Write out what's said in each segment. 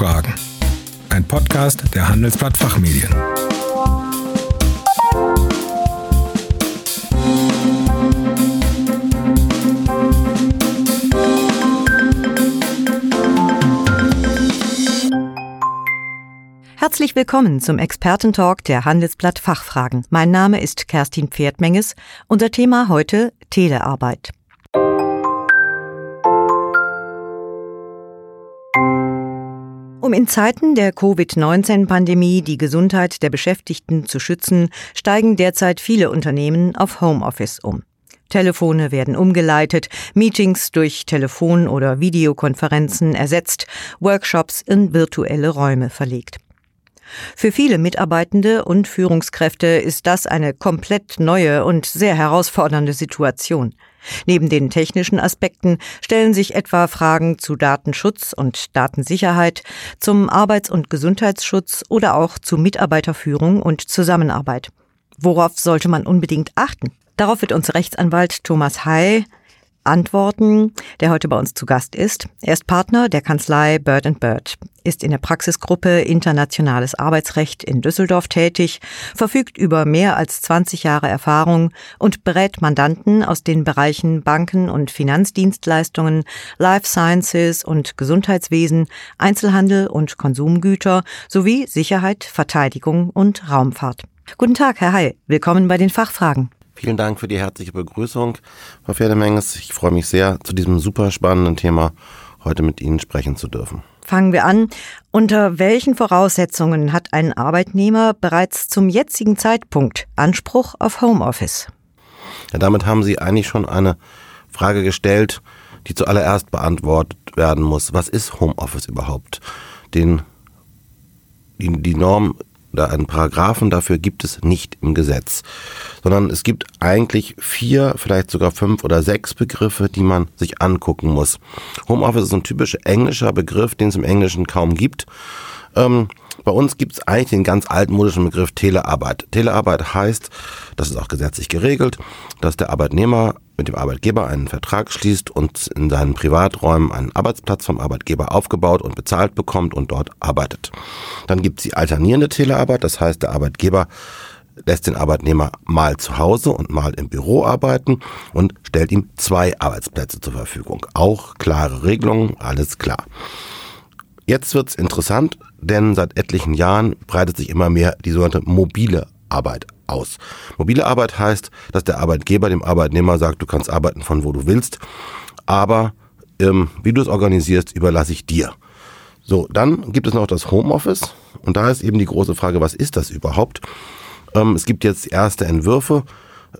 Fachfragen. Ein Podcast der Handelsblatt Fachmedien. Herzlich willkommen zum Expertentalk der Handelsblatt Fachfragen. Mein Name ist Kerstin Pferdmenges. Unser Thema heute Telearbeit. Um in Zeiten der Covid-19-Pandemie die Gesundheit der Beschäftigten zu schützen, steigen derzeit viele Unternehmen auf Homeoffice um. Telefone werden umgeleitet, Meetings durch Telefon- oder Videokonferenzen ersetzt, Workshops in virtuelle Räume verlegt. Für viele Mitarbeitende und Führungskräfte ist das eine komplett neue und sehr herausfordernde Situation. Neben den technischen Aspekten stellen sich etwa Fragen zu Datenschutz und Datensicherheit, zum Arbeits- und Gesundheitsschutz oder auch zu Mitarbeiterführung und Zusammenarbeit. Worauf sollte man unbedingt achten? Darauf wird uns Rechtsanwalt Thomas Hay antworten, der heute bei uns zu Gast ist. Er ist Partner der Kanzlei Bird Bird, ist in der Praxisgruppe Internationales Arbeitsrecht in Düsseldorf tätig, verfügt über mehr als 20 Jahre Erfahrung und berät Mandanten aus den Bereichen Banken und Finanzdienstleistungen, Life Sciences und Gesundheitswesen, Einzelhandel und Konsumgüter sowie Sicherheit, Verteidigung und Raumfahrt. Guten Tag, Herr Heil. Willkommen bei den Fachfragen. Vielen Dank für die herzliche Begrüßung, Frau Pferdemenges. Ich freue mich sehr, zu diesem super spannenden Thema heute mit Ihnen sprechen zu dürfen. Fangen wir an. Unter welchen Voraussetzungen hat ein Arbeitnehmer bereits zum jetzigen Zeitpunkt Anspruch auf Homeoffice? Ja, damit haben Sie eigentlich schon eine Frage gestellt, die zuallererst beantwortet werden muss. Was ist Homeoffice überhaupt? Den, die, die Norm oder einen Paragraphen dafür gibt es nicht im Gesetz, sondern es gibt eigentlich vier, vielleicht sogar fünf oder sechs Begriffe, die man sich angucken muss. Homeoffice ist ein typischer englischer Begriff, den es im Englischen kaum gibt. Ähm, bei uns gibt es eigentlich den ganz altmodischen Begriff Telearbeit. Telearbeit heißt, das ist auch gesetzlich geregelt, dass der Arbeitnehmer mit dem Arbeitgeber einen Vertrag schließt und in seinen Privaträumen einen Arbeitsplatz vom Arbeitgeber aufgebaut und bezahlt bekommt und dort arbeitet. Dann gibt es die alternierende Telearbeit, das heißt, der Arbeitgeber lässt den Arbeitnehmer mal zu Hause und mal im Büro arbeiten und stellt ihm zwei Arbeitsplätze zur Verfügung. Auch klare Regelungen, alles klar. Jetzt wird's interessant, denn seit etlichen Jahren breitet sich immer mehr die sogenannte mobile Arbeit aus. Mobile Arbeit heißt, dass der Arbeitgeber dem Arbeitnehmer sagt, du kannst arbeiten von wo du willst, aber ähm, wie du es organisierst, überlasse ich dir. So, dann gibt es noch das Homeoffice und da ist eben die große Frage, was ist das überhaupt? Ähm, es gibt jetzt erste Entwürfe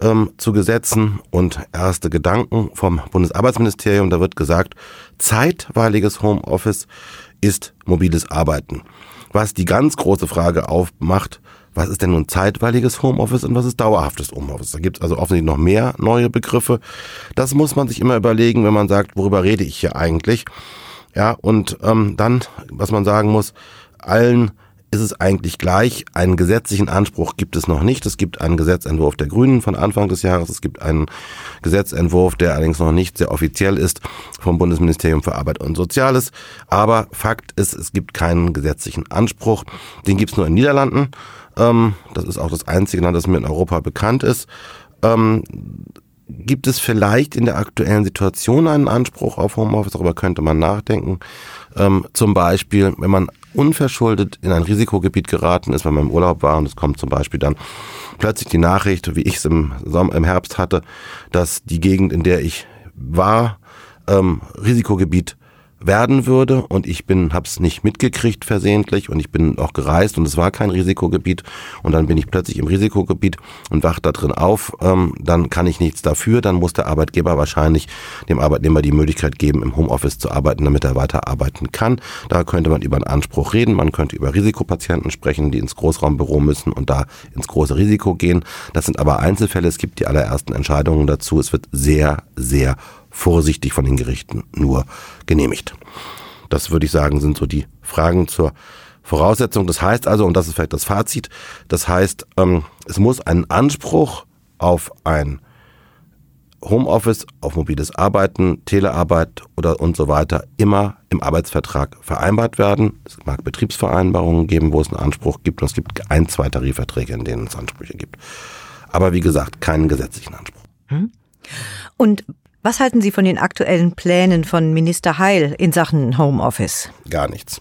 ähm, zu Gesetzen und erste Gedanken vom Bundesarbeitsministerium. Da wird gesagt, zeitweiliges Homeoffice ist mobiles Arbeiten. Was die ganz große Frage aufmacht, was ist denn nun zeitweiliges Homeoffice und was ist dauerhaftes Homeoffice? Da gibt es also offensichtlich noch mehr neue Begriffe. Das muss man sich immer überlegen, wenn man sagt, worüber rede ich hier eigentlich? Ja, und ähm, dann, was man sagen muss, allen ist es eigentlich gleich. Einen gesetzlichen Anspruch gibt es noch nicht. Es gibt einen Gesetzentwurf der Grünen von Anfang des Jahres. Es gibt einen Gesetzentwurf, der allerdings noch nicht sehr offiziell ist vom Bundesministerium für Arbeit und Soziales. Aber Fakt ist, es gibt keinen gesetzlichen Anspruch. Den gibt es nur in Niederlanden. Ähm, das ist auch das einzige Land, das mir in Europa bekannt ist. Gibt es vielleicht in der aktuellen Situation einen Anspruch auf Homeoffice? Darüber könnte man nachdenken. Ähm, zum Beispiel, wenn man unverschuldet in ein Risikogebiet geraten ist, wenn man im Urlaub war und es kommt zum Beispiel dann plötzlich die Nachricht, wie ich es im, im Herbst hatte, dass die Gegend, in der ich war, ähm, Risikogebiet werden würde. Und ich bin hab's nicht mitgekriegt versehentlich. Und ich bin auch gereist. Und es war kein Risikogebiet. Und dann bin ich plötzlich im Risikogebiet und wach da drin auf, ähm, dann kann ich nichts dafür, dann muss der Arbeitgeber wahrscheinlich dem Arbeitnehmer die Möglichkeit geben, im Homeoffice zu arbeiten, damit er weiter arbeiten kann. Da könnte man über einen Anspruch reden, man könnte über Risikopatienten sprechen, die ins Großraumbüro müssen und da ins große Risiko gehen. Das sind aber Einzelfälle, es gibt die allerersten Entscheidungen dazu. Es wird sehr, sehr vorsichtig von den Gerichten nur genehmigt. Das würde ich sagen, sind so die Fragen zur Voraussetzung. Das heißt also, und das ist vielleicht das Fazit, das heißt, ähm, es muss einen Anspruch auf ein Homeoffice auf mobiles Arbeiten, Telearbeit oder und so weiter immer im Arbeitsvertrag vereinbart werden. Es mag Betriebsvereinbarungen geben, wo es einen Anspruch gibt und es gibt ein, zwei Tarifverträge, in denen es Ansprüche gibt. Aber wie gesagt, keinen gesetzlichen Anspruch. Hm? Und was halten Sie von den aktuellen Plänen von Minister Heil in Sachen Homeoffice? Gar nichts.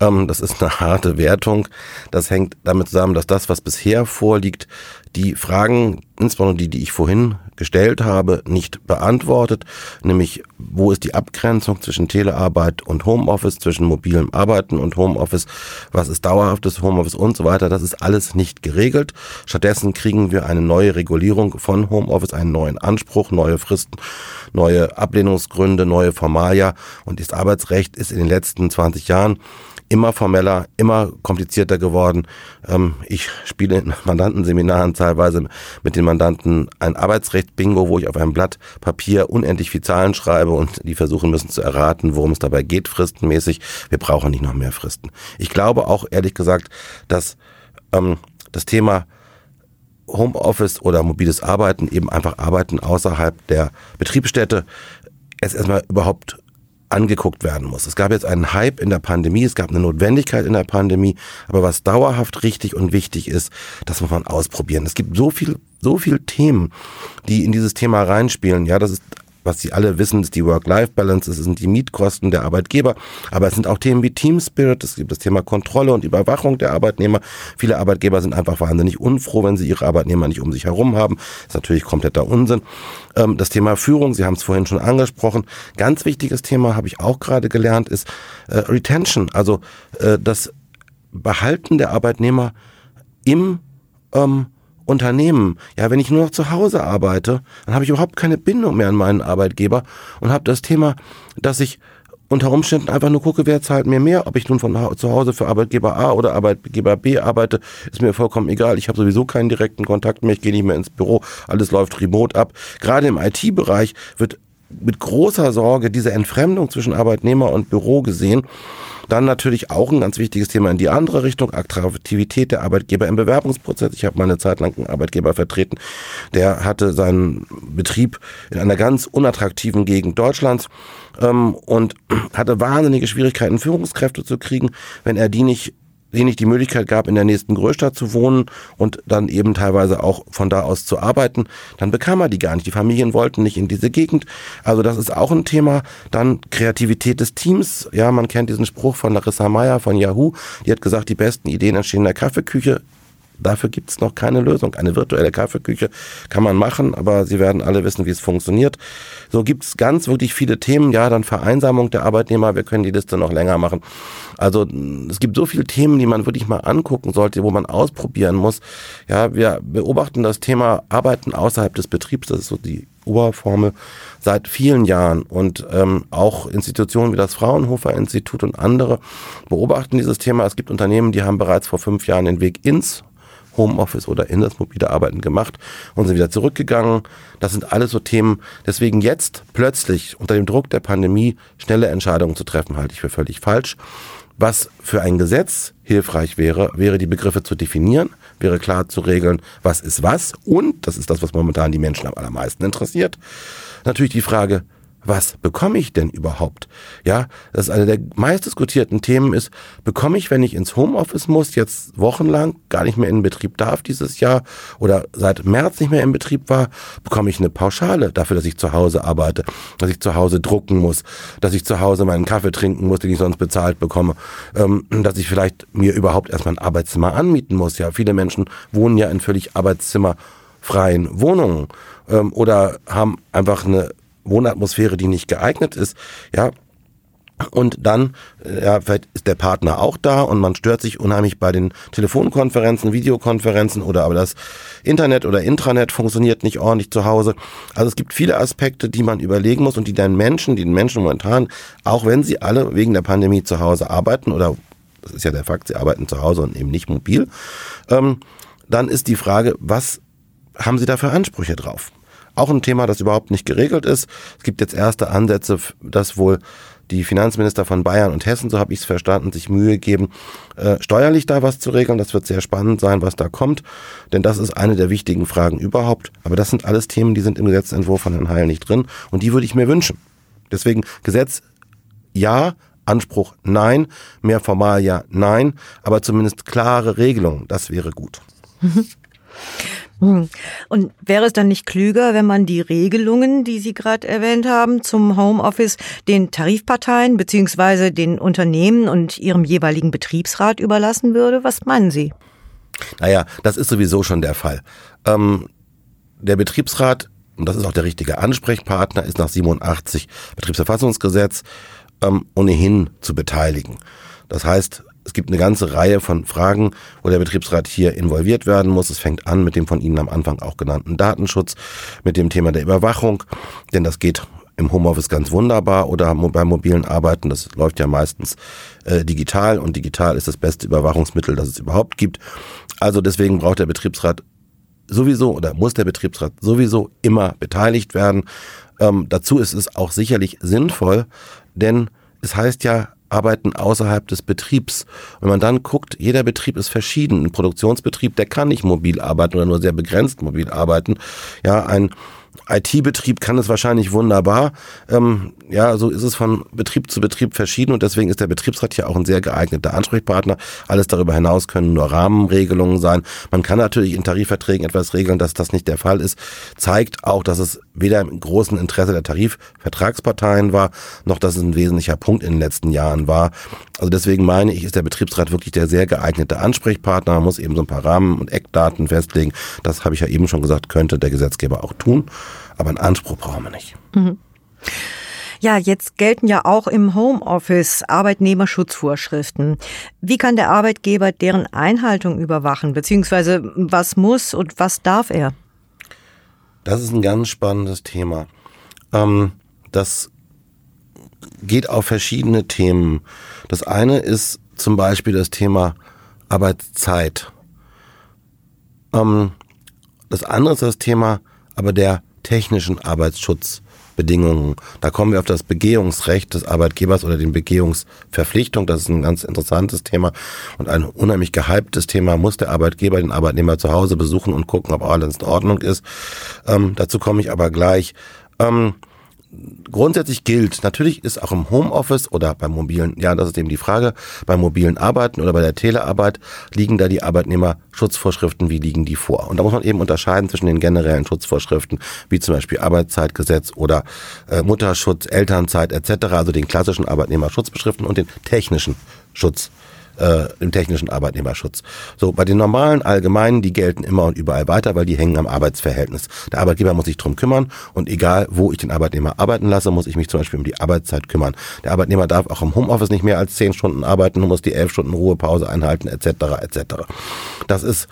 Ähm, das ist eine harte Wertung. Das hängt damit zusammen, dass das, was bisher vorliegt, die Fragen, insbesondere die, die ich vorhin gestellt habe, nicht beantwortet, nämlich wo ist die Abgrenzung zwischen Telearbeit und Homeoffice, zwischen mobilem Arbeiten und Homeoffice, was ist dauerhaftes Homeoffice und so weiter, das ist alles nicht geregelt. Stattdessen kriegen wir eine neue Regulierung von Homeoffice, einen neuen Anspruch, neue Fristen, neue Ablehnungsgründe, neue Formalia und das Arbeitsrecht ist in den letzten 20 Jahren immer formeller, immer komplizierter geworden. Ähm, ich spiele in Mandantenseminaren teilweise mit den Mandanten ein Arbeitsrecht-Bingo, wo ich auf einem Blatt Papier unendlich viel Zahlen schreibe und die versuchen müssen zu erraten, worum es dabei geht, fristenmäßig. Wir brauchen nicht noch mehr Fristen. Ich glaube auch, ehrlich gesagt, dass ähm, das Thema Homeoffice oder mobiles Arbeiten, eben einfach Arbeiten außerhalb der Betriebsstätte, es erstmal überhaupt angeguckt werden muss. Es gab jetzt einen Hype in der Pandemie, es gab eine Notwendigkeit in der Pandemie, aber was dauerhaft richtig und wichtig ist, das muss man ausprobieren. Es gibt so viel, so viel Themen, die in dieses Thema reinspielen. Ja, das ist was Sie alle wissen, ist die Work-Life-Balance, es sind die Mietkosten der Arbeitgeber, aber es sind auch Themen wie Team Spirit, es gibt das Thema Kontrolle und Überwachung der Arbeitnehmer. Viele Arbeitgeber sind einfach wahnsinnig unfroh, wenn sie ihre Arbeitnehmer nicht um sich herum haben. Das ist natürlich kompletter Unsinn. Ähm, das Thema Führung, Sie haben es vorhin schon angesprochen. Ganz wichtiges Thema, habe ich auch gerade gelernt, ist äh, Retention, also äh, das Behalten der Arbeitnehmer im ähm, Unternehmen. Ja, wenn ich nur noch zu Hause arbeite, dann habe ich überhaupt keine Bindung mehr an meinen Arbeitgeber und habe das Thema, dass ich unter Umständen einfach nur gucke, wer zahlt mir mehr. Ob ich nun von zu Hause für Arbeitgeber A oder Arbeitgeber B arbeite, ist mir vollkommen egal. Ich habe sowieso keinen direkten Kontakt mehr, ich gehe nicht mehr ins Büro, alles läuft remote ab. Gerade im IT-Bereich wird mit großer Sorge diese Entfremdung zwischen Arbeitnehmer und Büro gesehen. Dann natürlich auch ein ganz wichtiges Thema in die andere Richtung, Attraktivität der Arbeitgeber im Bewerbungsprozess. Ich habe mal eine Zeit lang einen Arbeitgeber vertreten, der hatte seinen Betrieb in einer ganz unattraktiven Gegend Deutschlands ähm, und hatte wahnsinnige Schwierigkeiten, Führungskräfte zu kriegen, wenn er die nicht ich die Möglichkeit gab, in der nächsten Großstadt zu wohnen und dann eben teilweise auch von da aus zu arbeiten, dann bekam er die gar nicht. Die Familien wollten nicht in diese Gegend. Also das ist auch ein Thema. Dann Kreativität des Teams. Ja, man kennt diesen Spruch von Larissa Meyer von Yahoo. Die hat gesagt, die besten Ideen entstehen in der Kaffeeküche. Dafür gibt es noch keine Lösung. Eine virtuelle Kaffeeküche kann man machen, aber Sie werden alle wissen, wie es funktioniert. So gibt es ganz wirklich viele Themen. Ja, dann Vereinsamung der Arbeitnehmer. Wir können die Liste noch länger machen. Also es gibt so viele Themen, die man wirklich mal angucken sollte, wo man ausprobieren muss. Ja, wir beobachten das Thema Arbeiten außerhalb des Betriebs. Das ist so die Oberformel seit vielen Jahren und ähm, auch Institutionen wie das Fraunhofer Institut und andere beobachten dieses Thema. Es gibt Unternehmen, die haben bereits vor fünf Jahren den Weg ins Homeoffice oder in das mobile Arbeiten gemacht und sind wieder zurückgegangen. Das sind alles so Themen. Deswegen jetzt plötzlich unter dem Druck der Pandemie schnelle Entscheidungen zu treffen, halte ich für völlig falsch. Was für ein Gesetz hilfreich wäre, wäre die Begriffe zu definieren, wäre klar zu regeln, was ist was und, das ist das, was momentan die Menschen am allermeisten interessiert, natürlich die Frage, was bekomme ich denn überhaupt? Ja, das ist eine der meistdiskutierten Themen ist, bekomme ich, wenn ich ins Homeoffice muss, jetzt wochenlang gar nicht mehr in Betrieb darf dieses Jahr oder seit März nicht mehr in Betrieb war, bekomme ich eine Pauschale dafür, dass ich zu Hause arbeite, dass ich zu Hause drucken muss, dass ich zu Hause meinen Kaffee trinken muss, den ich sonst bezahlt bekomme, ähm, dass ich vielleicht mir überhaupt erstmal ein Arbeitszimmer anmieten muss. Ja, viele Menschen wohnen ja in völlig arbeitszimmerfreien Wohnungen ähm, oder haben einfach eine Wohnatmosphäre, die nicht geeignet ist, ja, und dann äh, ja, vielleicht ist der Partner auch da und man stört sich unheimlich bei den Telefonkonferenzen, Videokonferenzen oder aber das Internet oder Intranet funktioniert nicht ordentlich zu Hause. Also es gibt viele Aspekte, die man überlegen muss und die den Menschen, die den Menschen momentan, auch wenn sie alle wegen der Pandemie zu Hause arbeiten oder das ist ja der Fakt, sie arbeiten zu Hause und eben nicht mobil, ähm, dann ist die Frage, was haben sie da für Ansprüche drauf? Auch ein Thema, das überhaupt nicht geregelt ist. Es gibt jetzt erste Ansätze, dass wohl die Finanzminister von Bayern und Hessen, so habe ich es verstanden, sich Mühe geben, äh, steuerlich da was zu regeln. Das wird sehr spannend sein, was da kommt, denn das ist eine der wichtigen Fragen überhaupt. Aber das sind alles Themen, die sind im Gesetzentwurf von Herrn Heil nicht drin und die würde ich mir wünschen. Deswegen Gesetz ja, Anspruch nein, mehr formal ja nein, aber zumindest klare Regelungen, das wäre gut. Hm. Und wäre es dann nicht klüger, wenn man die Regelungen, die Sie gerade erwähnt haben, zum Homeoffice den Tarifparteien beziehungsweise den Unternehmen und ihrem jeweiligen Betriebsrat überlassen würde? Was meinen Sie? Naja, das ist sowieso schon der Fall. Ähm, der Betriebsrat, und das ist auch der richtige Ansprechpartner, ist nach 87 Betriebsverfassungsgesetz ähm, ohnehin zu beteiligen. Das heißt, es gibt eine ganze Reihe von Fragen, wo der Betriebsrat hier involviert werden muss. Es fängt an mit dem von Ihnen am Anfang auch genannten Datenschutz, mit dem Thema der Überwachung, denn das geht im Homeoffice ganz wunderbar oder beim mobilen Arbeiten. Das läuft ja meistens äh, digital und digital ist das beste Überwachungsmittel, das es überhaupt gibt. Also deswegen braucht der Betriebsrat sowieso oder muss der Betriebsrat sowieso immer beteiligt werden. Ähm, dazu ist es auch sicherlich sinnvoll, denn es heißt ja arbeiten außerhalb des Betriebs. Wenn man dann guckt, jeder Betrieb ist verschieden. Ein Produktionsbetrieb, der kann nicht mobil arbeiten oder nur sehr begrenzt mobil arbeiten. Ja, ein IT-Betrieb kann es wahrscheinlich wunderbar. Ähm, ja, so ist es von Betrieb zu Betrieb verschieden und deswegen ist der Betriebsrat hier auch ein sehr geeigneter Ansprechpartner. Alles darüber hinaus können nur Rahmenregelungen sein. Man kann natürlich in Tarifverträgen etwas regeln, dass das nicht der Fall ist. Zeigt auch, dass es weder im großen Interesse der Tarifvertragsparteien war, noch dass es ein wesentlicher Punkt in den letzten Jahren war. Also deswegen meine ich, ist der Betriebsrat wirklich der sehr geeignete Ansprechpartner. Man muss eben so ein paar Rahmen und Eckdaten festlegen. Das habe ich ja eben schon gesagt, könnte der Gesetzgeber auch tun. Aber einen Anspruch brauchen wir nicht. Mhm. Ja, jetzt gelten ja auch im Homeoffice Arbeitnehmerschutzvorschriften. Wie kann der Arbeitgeber deren Einhaltung überwachen? Beziehungsweise was muss und was darf er? Das ist ein ganz spannendes Thema. Ähm, das geht auf verschiedene Themen. Das eine ist zum Beispiel das Thema Arbeitszeit. Ähm, das andere ist das Thema aber der technischen Arbeitsschutzbedingungen. Da kommen wir auf das Begehungsrecht des Arbeitgebers oder den Begehungsverpflichtung. Das ist ein ganz interessantes Thema und ein unheimlich gehyptes Thema. Muss der Arbeitgeber den Arbeitnehmer zu Hause besuchen und gucken, ob alles in Ordnung ist. Ähm, dazu komme ich aber gleich. Ähm, grundsätzlich gilt, natürlich ist auch im Homeoffice oder beim mobilen, ja, das ist eben die Frage, beim mobilen Arbeiten oder bei der Telearbeit liegen da die Arbeitnehmerschutzvorschriften, wie liegen die vor? Und da muss man eben unterscheiden zwischen den generellen Schutzvorschriften, wie zum Beispiel Arbeitszeitgesetz oder äh, Mutterschutz, Elternzeit etc., also den klassischen Arbeitnehmerschutzbeschriften und den technischen Schutz äh, im technischen Arbeitnehmerschutz. So, bei den normalen allgemeinen, die gelten immer und überall weiter, weil die hängen am Arbeitsverhältnis. Der Arbeitgeber muss sich drum kümmern und egal, wo ich den Arbeitnehmer arbeiten lasse, muss ich mich zum Beispiel um die Arbeitszeit kümmern. Der Arbeitnehmer darf auch im Homeoffice nicht mehr als zehn Stunden arbeiten muss die elf Stunden Ruhepause einhalten, etc. etc. Das ist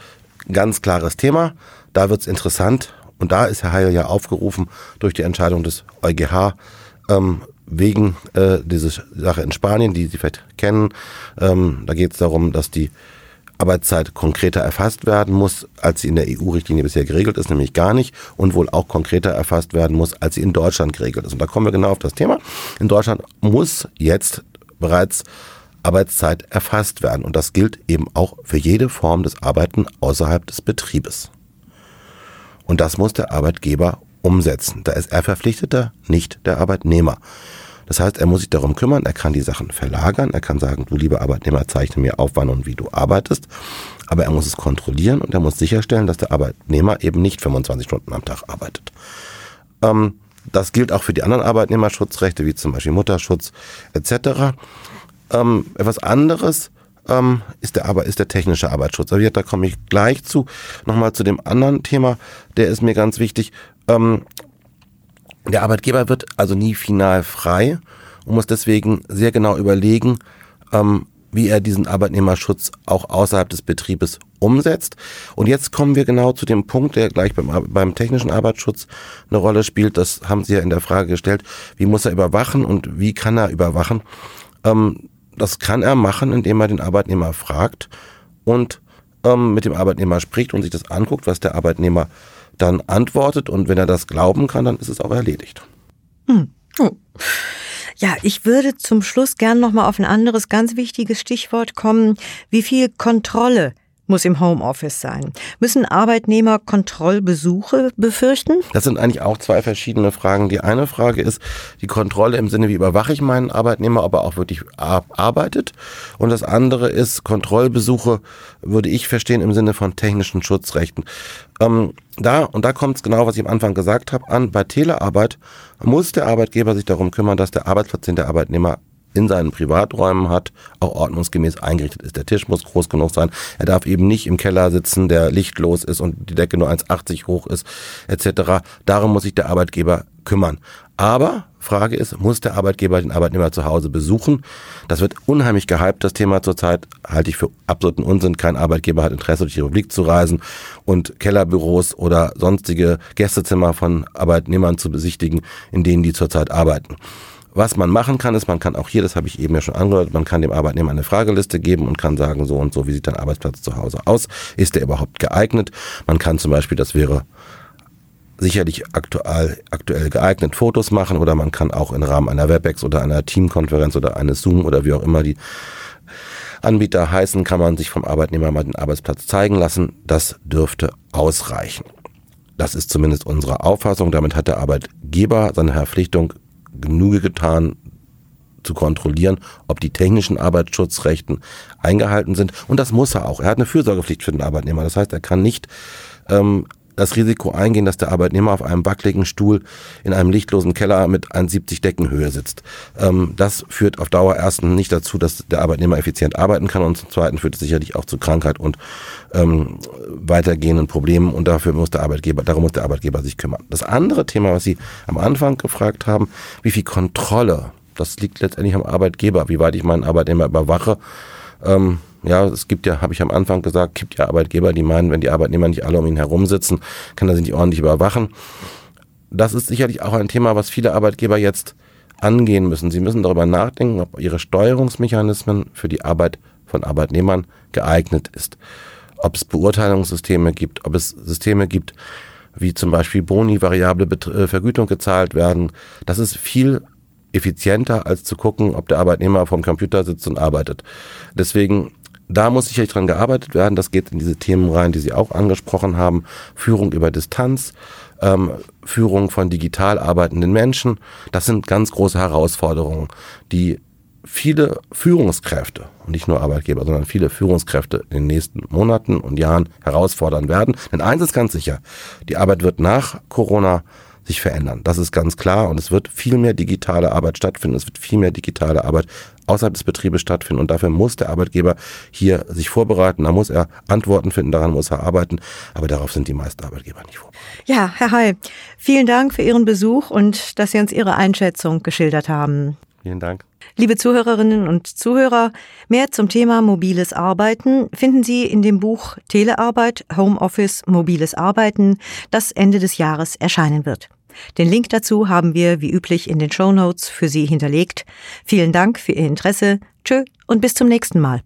ganz klares Thema. Da wird's interessant und da ist Herr Heil ja aufgerufen durch die Entscheidung des EuGH, ähm, wegen äh, dieser Sache in Spanien, die Sie vielleicht kennen. Ähm, da geht es darum, dass die Arbeitszeit konkreter erfasst werden muss, als sie in der EU-Richtlinie bisher geregelt ist, nämlich gar nicht und wohl auch konkreter erfasst werden muss, als sie in Deutschland geregelt ist. Und da kommen wir genau auf das Thema. In Deutschland muss jetzt bereits Arbeitszeit erfasst werden und das gilt eben auch für jede Form des Arbeiten außerhalb des Betriebes. Und das muss der Arbeitgeber umsetzen. Da ist er Verpflichteter, nicht der Arbeitnehmer. Das heißt, er muss sich darum kümmern, er kann die Sachen verlagern, er kann sagen, du lieber Arbeitnehmer, zeichne mir auf, wann und wie du arbeitest, aber er muss es kontrollieren und er muss sicherstellen, dass der Arbeitnehmer eben nicht 25 Stunden am Tag arbeitet. Ähm, das gilt auch für die anderen Arbeitnehmerschutzrechte, wie zum Beispiel Mutterschutz etc. Ähm, etwas anderes ähm, ist, der, aber ist der technische Arbeitsschutz. Aber da komme ich gleich zu. Nochmal zu dem anderen Thema, der ist mir ganz wichtig. Ähm, der Arbeitgeber wird also nie final frei und muss deswegen sehr genau überlegen, ähm, wie er diesen Arbeitnehmerschutz auch außerhalb des Betriebes umsetzt. Und jetzt kommen wir genau zu dem Punkt, der gleich beim, beim technischen Arbeitsschutz eine Rolle spielt. Das haben Sie ja in der Frage gestellt. Wie muss er überwachen und wie kann er überwachen? Ähm, das kann er machen, indem er den Arbeitnehmer fragt und ähm, mit dem Arbeitnehmer spricht und sich das anguckt, was der Arbeitnehmer dann antwortet und wenn er das glauben kann, dann ist es auch erledigt. Hm. Oh. Ja, ich würde zum Schluss gern noch mal auf ein anderes ganz wichtiges Stichwort kommen, wie viel Kontrolle muss im Homeoffice sein. Müssen Arbeitnehmer Kontrollbesuche befürchten? Das sind eigentlich auch zwei verschiedene Fragen. Die eine Frage ist die Kontrolle im Sinne, wie überwache ich meinen Arbeitnehmer, ob er auch wirklich arbeitet. Und das andere ist Kontrollbesuche, würde ich verstehen, im Sinne von technischen Schutzrechten. Ähm, da, und da kommt es genau, was ich am Anfang gesagt habe, an. Bei Telearbeit muss der Arbeitgeber sich darum kümmern, dass der Arbeitsplatz, den der Arbeitnehmer in seinen Privaträumen hat, auch ordnungsgemäß eingerichtet ist. Der Tisch muss groß genug sein. Er darf eben nicht im Keller sitzen, der lichtlos ist und die Decke nur 1,80 hoch ist, etc. Darum muss sich der Arbeitgeber kümmern. Aber Frage ist, muss der Arbeitgeber den Arbeitnehmer zu Hause besuchen? Das wird unheimlich gehypt, das Thema zurzeit. Halte ich für absoluten Unsinn. Kein Arbeitgeber hat Interesse, durch die Republik zu reisen und Kellerbüros oder sonstige Gästezimmer von Arbeitnehmern zu besichtigen, in denen die zurzeit arbeiten. Was man machen kann, ist, man kann auch hier, das habe ich eben ja schon angehört, man kann dem Arbeitnehmer eine Frageliste geben und kann sagen, so und so, wie sieht dein Arbeitsplatz zu Hause aus? Ist der überhaupt geeignet? Man kann zum Beispiel, das wäre sicherlich aktuell, aktuell geeignet Fotos machen oder man kann auch im Rahmen einer WebEx oder einer Teamkonferenz oder eines Zoom oder wie auch immer die Anbieter heißen, kann man sich vom Arbeitnehmer mal den Arbeitsplatz zeigen lassen. Das dürfte ausreichen. Das ist zumindest unsere Auffassung. Damit hat der Arbeitgeber seine Verpflichtung Genüge getan, zu kontrollieren, ob die technischen Arbeitsschutzrechten eingehalten sind. Und das muss er auch. Er hat eine Fürsorgepflicht für den Arbeitnehmer. Das heißt, er kann nicht ähm, das Risiko eingehen, dass der Arbeitnehmer auf einem wackeligen Stuhl in einem lichtlosen Keller mit 1,70 Deckenhöhe sitzt. Ähm, das führt auf Dauer erstens nicht dazu, dass der Arbeitnehmer effizient arbeiten kann und zum Zweiten führt es sicherlich auch zu Krankheit und ähm, weitergehenden Problemen und dafür muss der Arbeitgeber, darum muss der Arbeitgeber sich kümmern. Das andere Thema, was Sie am Anfang gefragt haben, wie viel Kontrolle, das liegt letztendlich am Arbeitgeber, wie weit ich meinen Arbeitnehmer überwache. Ähm, ja, es gibt ja, habe ich am Anfang gesagt, gibt ja Arbeitgeber, die meinen, wenn die Arbeitnehmer nicht alle um ihn herum sitzen, kann er sie nicht ordentlich überwachen. Das ist sicherlich auch ein Thema, was viele Arbeitgeber jetzt angehen müssen. Sie müssen darüber nachdenken, ob ihre Steuerungsmechanismen für die Arbeit von Arbeitnehmern geeignet ist. Ob es Beurteilungssysteme gibt, ob es Systeme gibt, wie zum Beispiel Boni, variable äh, Vergütung gezahlt werden. Das ist viel effizienter, als zu gucken, ob der Arbeitnehmer vom Computer sitzt und arbeitet. Deswegen da muss sicherlich dran gearbeitet werden. Das geht in diese Themen rein, die Sie auch angesprochen haben. Führung über Distanz, ähm, Führung von digital arbeitenden Menschen. Das sind ganz große Herausforderungen, die viele Führungskräfte und nicht nur Arbeitgeber, sondern viele Führungskräfte in den nächsten Monaten und Jahren herausfordern werden. Denn eins ist ganz sicher, die Arbeit wird nach Corona sich verändern. Das ist ganz klar und es wird viel mehr digitale Arbeit stattfinden. Es wird viel mehr digitale Arbeit außerhalb des Betriebes stattfinden und dafür muss der Arbeitgeber hier sich vorbereiten. Da muss er Antworten finden, daran muss er arbeiten. Aber darauf sind die meisten Arbeitgeber nicht vorbereitet. Ja, Herr Heil, vielen Dank für Ihren Besuch und dass Sie uns Ihre Einschätzung geschildert haben. Vielen Dank. Liebe Zuhörerinnen und Zuhörer, mehr zum Thema mobiles Arbeiten finden Sie in dem Buch Telearbeit, Homeoffice, mobiles Arbeiten, das Ende des Jahres erscheinen wird. Den Link dazu haben wir wie üblich in den Show Notes für Sie hinterlegt. Vielen Dank für Ihr Interesse. Tschö und bis zum nächsten Mal.